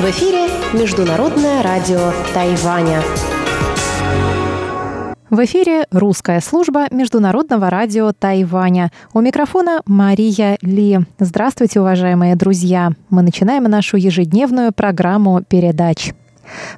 В эфире Международное радио Тайваня. В эфире русская служба Международного радио Тайваня. У микрофона Мария Ли. Здравствуйте, уважаемые друзья. Мы начинаем нашу ежедневную программу передач.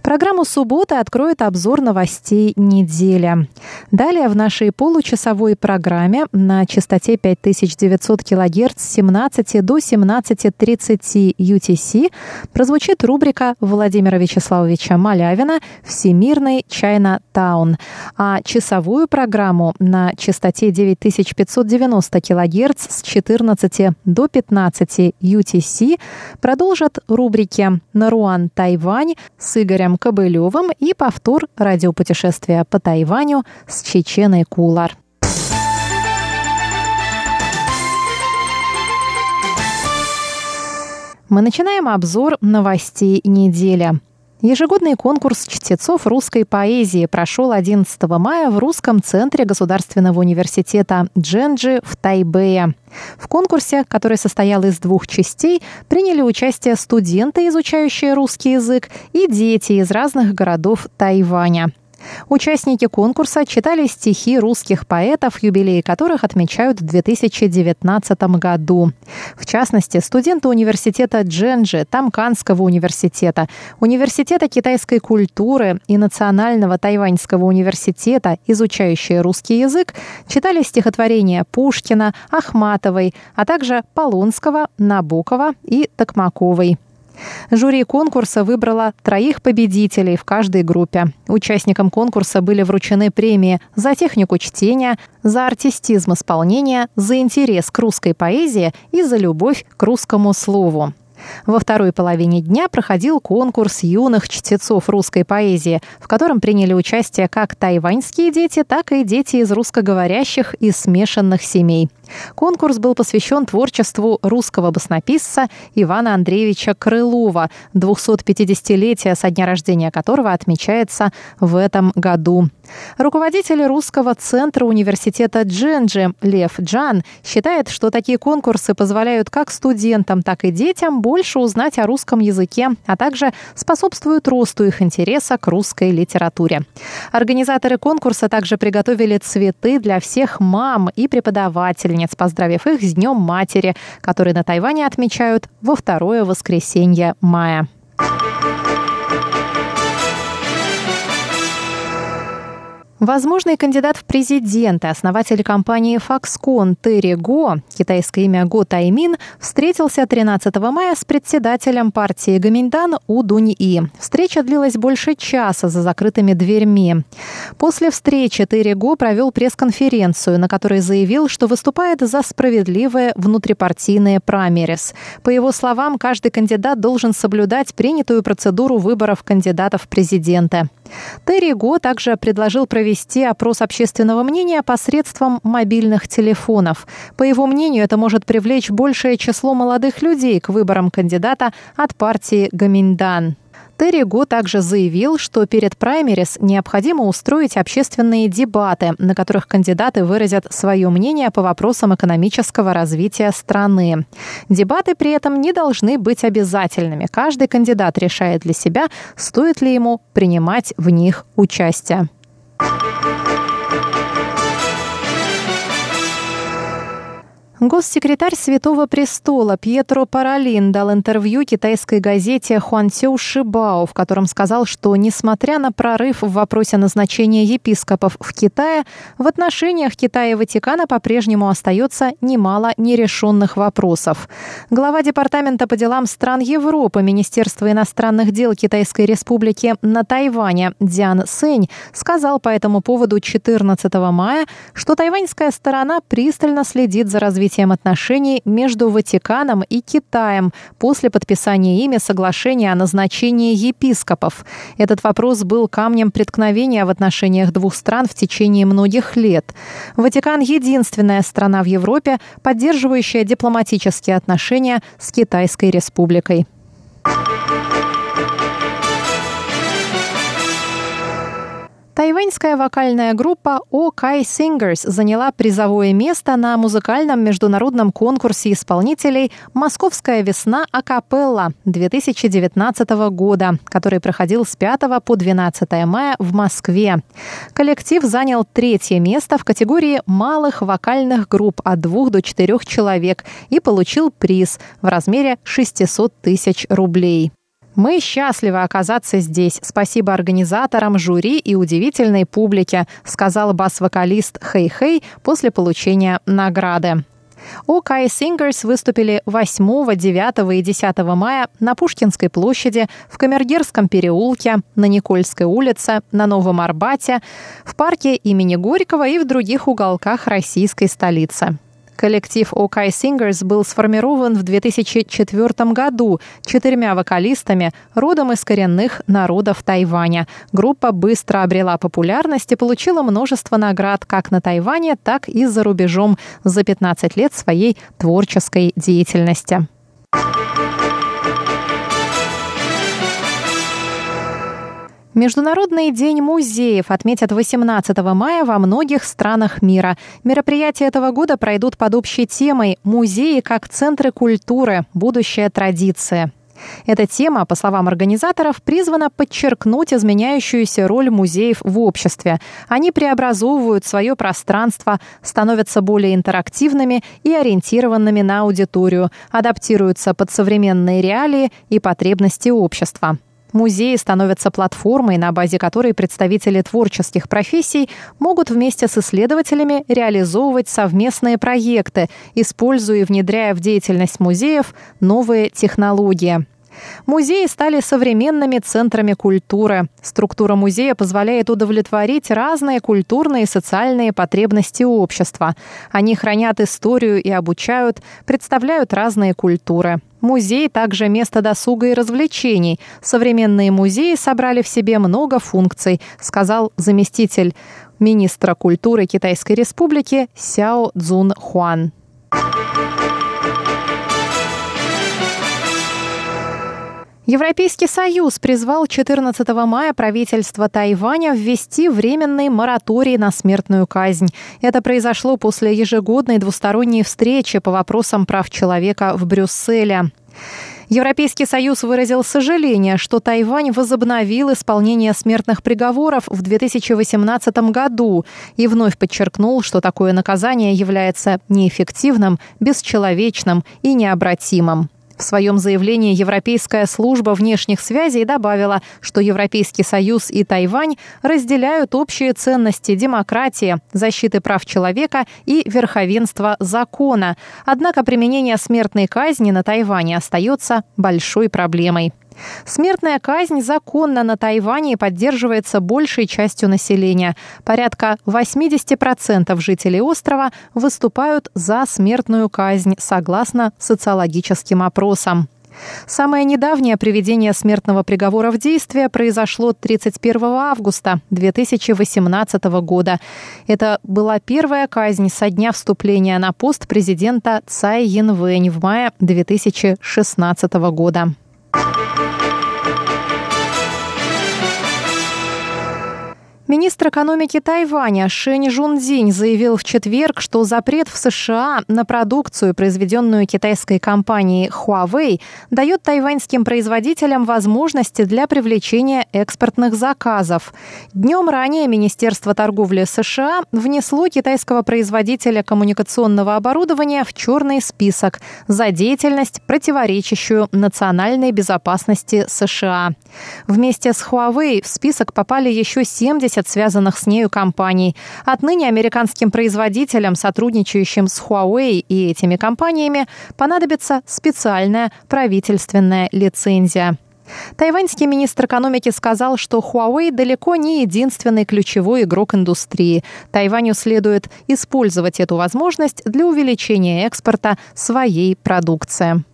Программу субботы откроет обзор новостей недели. Далее в нашей получасовой программе на частоте 5900 кГц с 17 до 17.30 UTC прозвучит рубрика Владимира Вячеславовича Малявина «Всемирный Чайна Таун». А часовую программу на частоте 9590 кГц с 14 до 15 UTC продолжат рубрики «Наруан Тайвань» с Игорем Кобылевым и повтор радиопутешествия по Тайваню с Чеченой Кулар. Мы начинаем обзор новостей недели. Ежегодный конкурс чтецов русской поэзии прошел 11 мая в Русском центре Государственного университета Дженджи в Тайбэе. В конкурсе, который состоял из двух частей, приняли участие студенты, изучающие русский язык, и дети из разных городов Тайваня. Участники конкурса читали стихи русских поэтов, юбилеи которых отмечают в 2019 году. В частности, студенты университета Дженджи, Тамканского университета, Университета китайской культуры и Национального тайваньского университета, изучающие русский язык, читали стихотворения Пушкина, Ахматовой, а также Полонского, Набокова и Токмаковой. Жюри конкурса выбрало троих победителей в каждой группе. Участникам конкурса были вручены премии за технику чтения, за артистизм исполнения, за интерес к русской поэзии и за любовь к русскому слову. Во второй половине дня проходил конкурс юных чтецов русской поэзии, в котором приняли участие как тайваньские дети, так и дети из русскоговорящих и смешанных семей. Конкурс был посвящен творчеству русского баснописца Ивана Андреевича Крылова, 250-летие со дня рождения которого отмечается в этом году. Руководитель русского центра университета Дженджи Лев Джан считает, что такие конкурсы позволяют как студентам, так и детям больше узнать о русском языке, а также способствуют росту их интереса к русской литературе. Организаторы конкурса также приготовили цветы для всех мам и преподавательниц поздравив их с Днем Матери, который на Тайване отмечают во второе воскресенье мая. Возможный кандидат в президенты, основатель компании Foxconn Терри Го, китайское имя Го Таймин, встретился 13 мая с председателем партии Гаминьдан У Дунь И. Встреча длилась больше часа за закрытыми дверьми. После встречи Терри Го провел пресс-конференцию, на которой заявил, что выступает за справедливые внутрипартийные праймерис. По его словам, каждый кандидат должен соблюдать принятую процедуру выборов кандидатов в президенты. Терри Го также предложил провести опрос общественного мнения посредством мобильных телефонов. По его мнению, это может привлечь большее число молодых людей к выборам кандидата от партии Гаминдан. Терри Го также заявил, что перед праймерис необходимо устроить общественные дебаты, на которых кандидаты выразят свое мнение по вопросам экономического развития страны. Дебаты при этом не должны быть обязательными. Каждый кандидат решает для себя, стоит ли ему принимать в них участие. Госсекретарь Святого Престола Пьетро Паралин дал интервью китайской газете Хуансю Шибао, в котором сказал, что, несмотря на прорыв в вопросе назначения епископов в Китае, в отношениях Китая и Ватикана по-прежнему остается немало нерешенных вопросов. Глава Департамента по делам стран Европы Министерства иностранных дел Китайской Республики на Тайване Диан Сэнь сказал по этому поводу 14 мая, что тайваньская сторона пристально следит за развитием развитием отношений между Ватиканом и Китаем после подписания ими соглашения о назначении епископов. Этот вопрос был камнем преткновения в отношениях двух стран в течение многих лет. Ватикан – единственная страна в Европе, поддерживающая дипломатические отношения с Китайской республикой. Тайваньская вокальная группа OK Singers заняла призовое место на музыкальном международном конкурсе исполнителей «Московская весна Акапелла» 2019 года, который проходил с 5 по 12 мая в Москве. Коллектив занял третье место в категории малых вокальных групп от двух до четырех человек и получил приз в размере 600 тысяч рублей. Мы счастливы оказаться здесь. Спасибо организаторам, жюри и удивительной публике, сказал бас-вокалист Хэй после получения награды. OK Singers выступили 8, 9 и 10 мая на Пушкинской площади, в Камергерском переулке, на Никольской улице, на Новом Арбате, в парке имени Горького и в других уголках российской столицы. Коллектив OK Singers был сформирован в 2004 году четырьмя вокалистами, родом из коренных народов Тайваня. Группа быстро обрела популярность и получила множество наград как на Тайване, так и за рубежом за 15 лет своей творческой деятельности. Международный день музеев отметят 18 мая во многих странах мира. Мероприятия этого года пройдут под общей темой «Музеи как центры культуры. Будущая традиция». Эта тема, по словам организаторов, призвана подчеркнуть изменяющуюся роль музеев в обществе. Они преобразовывают свое пространство, становятся более интерактивными и ориентированными на аудиторию, адаптируются под современные реалии и потребности общества. Музеи становятся платформой, на базе которой представители творческих профессий могут вместе с исследователями реализовывать совместные проекты, используя и внедряя в деятельность музеев новые технологии. Музеи стали современными центрами культуры. Структура музея позволяет удовлетворить разные культурные и социальные потребности общества. Они хранят историю и обучают, представляют разные культуры. Музей также место досуга и развлечений. Современные музеи собрали в себе много функций, сказал заместитель министра культуры Китайской Республики Сяо Цзун Хуан. Европейский Союз призвал 14 мая правительство Тайваня ввести временный мораторий на смертную казнь. Это произошло после ежегодной двусторонней встречи по вопросам прав человека в Брюсселе. Европейский Союз выразил сожаление, что Тайвань возобновил исполнение смертных приговоров в 2018 году и вновь подчеркнул, что такое наказание является неэффективным, бесчеловечным и необратимым. В своем заявлении Европейская служба внешних связей добавила, что Европейский Союз и Тайвань разделяют общие ценности демократии, защиты прав человека и верховенства закона. Однако применение смертной казни на Тайване остается большой проблемой. Смертная казнь законна на Тайване и поддерживается большей частью населения. Порядка 80% жителей острова выступают за смертную казнь, согласно социологическим опросам. Самое недавнее приведение смертного приговора в действие произошло 31 августа 2018 года. Это была первая казнь со дня вступления на пост президента Цай Янвэнь в мае 2016 года. Министр экономики Тайваня Шэнь Жунзинь заявил в четверг, что запрет в США на продукцию, произведенную китайской компанией Huawei, дает тайваньским производителям возможности для привлечения экспортных заказов. Днем ранее Министерство торговли США внесло китайского производителя коммуникационного оборудования в черный список за деятельность, противоречащую национальной безопасности США. Вместе с Huawei в список попали еще 70 от связанных с нею компаний. Отныне американским производителям, сотрудничающим с Huawei и этими компаниями, понадобится специальная правительственная лицензия. Тайваньский министр экономики сказал, что Huawei далеко не единственный ключевой игрок индустрии. Тайваню следует использовать эту возможность для увеличения экспорта своей продукции.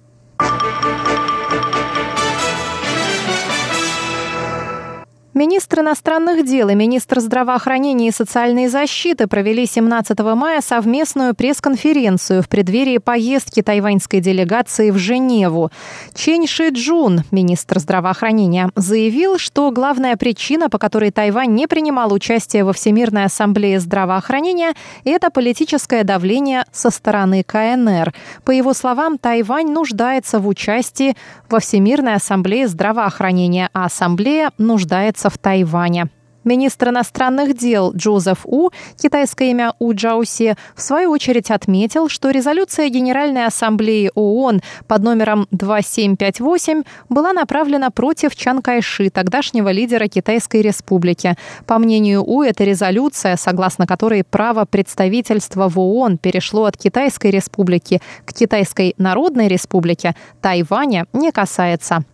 Министр иностранных дел и министр здравоохранения и социальной защиты провели 17 мая совместную пресс-конференцию в преддверии поездки тайваньской делегации в Женеву. Чен Ши Джун, министр здравоохранения, заявил, что главная причина, по которой Тайвань не принимал участие во Всемирной ассамблее здравоохранения, это политическое давление со стороны КНР. По его словам, Тайвань нуждается в участии во Всемирной ассамблее здравоохранения, а ассамблея нуждается в Тайване. Министр иностранных дел Джозеф У, китайское имя У Джауси, в свою очередь отметил, что резолюция Генеральной Ассамблеи ООН под номером 2758 была направлена против Чан Кайши, тогдашнего лидера Китайской Республики. По мнению У, эта резолюция, согласно которой право представительства в ООН перешло от Китайской Республики к Китайской Народной Республике, Тайваня не касается.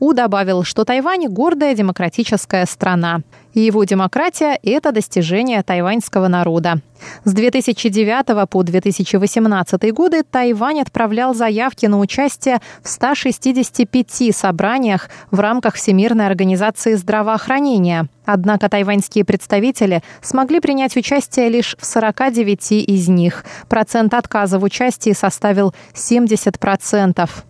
У добавил, что Тайвань – гордая демократическая страна. И его демократия – это достижение тайваньского народа. С 2009 по 2018 годы Тайвань отправлял заявки на участие в 165 собраниях в рамках Всемирной организации здравоохранения. Однако тайваньские представители смогли принять участие лишь в 49 из них. Процент отказа в участии составил 70 процентов.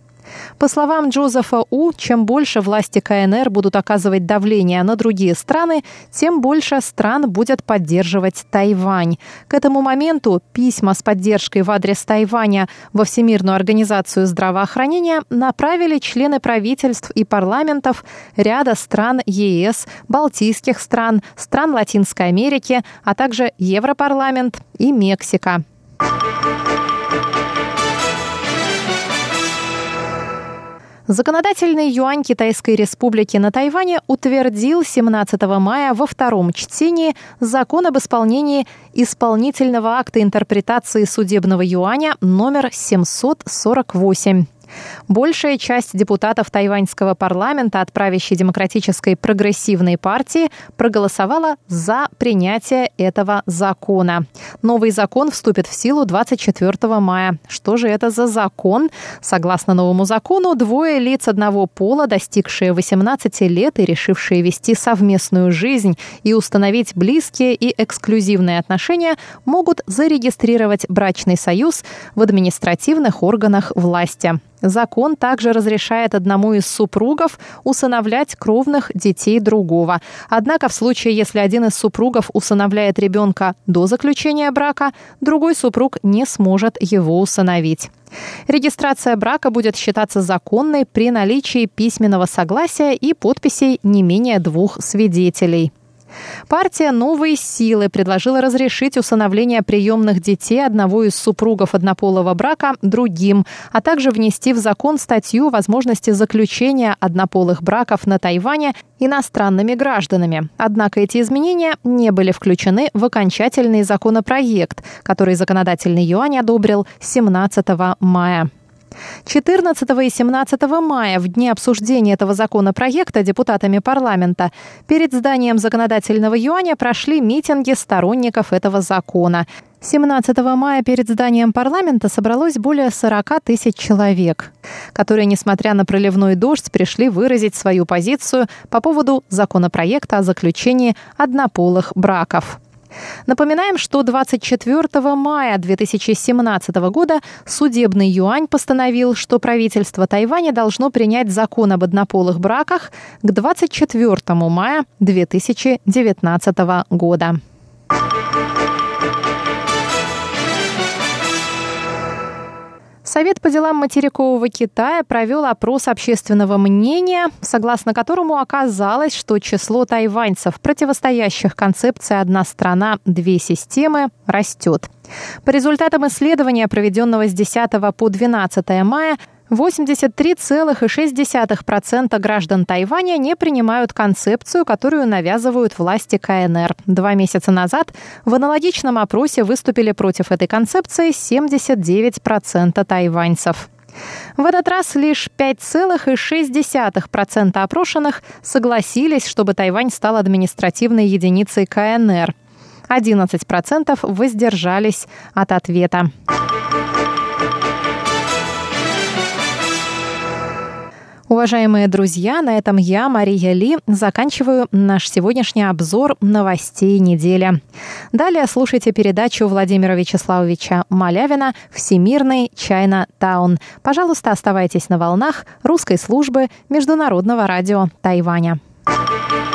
По словам Джозефа У, чем больше власти КНР будут оказывать давление на другие страны, тем больше стран будет поддерживать Тайвань. К этому моменту письма с поддержкой в адрес Тайваня во Всемирную организацию здравоохранения направили члены правительств и парламентов ряда стран ЕС, Балтийских стран, стран Латинской Америки, а также Европарламент и Мексика. Законодательный юань Китайской Республики на Тайване утвердил 17 мая во втором чтении закон об исполнении исполнительного акта интерпретации судебного юаня номер 748. Большая часть депутатов тайваньского парламента от правящей демократической прогрессивной партии проголосовала за принятие этого закона. Новый закон вступит в силу 24 мая. Что же это за закон? Согласно новому закону, двое лиц одного пола, достигшие 18 лет и решившие вести совместную жизнь и установить близкие и эксклюзивные отношения, могут зарегистрировать брачный союз в административных органах власти. Закон также разрешает одному из супругов усыновлять кровных детей другого. Однако в случае, если один из супругов усыновляет ребенка до заключения брака, другой супруг не сможет его усыновить. Регистрация брака будет считаться законной при наличии письменного согласия и подписей не менее двух свидетелей. Партия «Новые силы» предложила разрешить усыновление приемных детей одного из супругов однополого брака другим, а также внести в закон статью возможности заключения однополых браков на Тайване иностранными гражданами. Однако эти изменения не были включены в окончательный законопроект, который законодательный юань одобрил 17 мая. 14 и 17 мая, в дни обсуждения этого законопроекта депутатами парламента, перед зданием законодательного юаня прошли митинги сторонников этого закона. 17 мая перед зданием парламента собралось более 40 тысяч человек, которые, несмотря на проливной дождь, пришли выразить свою позицию по поводу законопроекта о заключении однополых браков. Напоминаем, что 24 мая 2017 года судебный юань постановил, что правительство Тайваня должно принять закон об однополых браках к 24 мая 2019 года. Совет по делам материкового Китая провел опрос общественного мнения, согласно которому оказалось, что число тайваньцев, противостоящих концепции «одна страна, две системы», растет. По результатам исследования, проведенного с 10 по 12 мая, 83,6% граждан Тайваня не принимают концепцию, которую навязывают власти КНР. Два месяца назад в аналогичном опросе выступили против этой концепции 79% тайваньцев. В этот раз лишь 5,6% опрошенных согласились, чтобы Тайвань стал административной единицей КНР. 11% воздержались от ответа. Уважаемые друзья, на этом я, Мария Ли, заканчиваю наш сегодняшний обзор новостей недели. Далее слушайте передачу Владимира Вячеславовича Малявина «Всемирный Чайна Таун». Пожалуйста, оставайтесь на волнах русской службы Международного радио Тайваня. thank you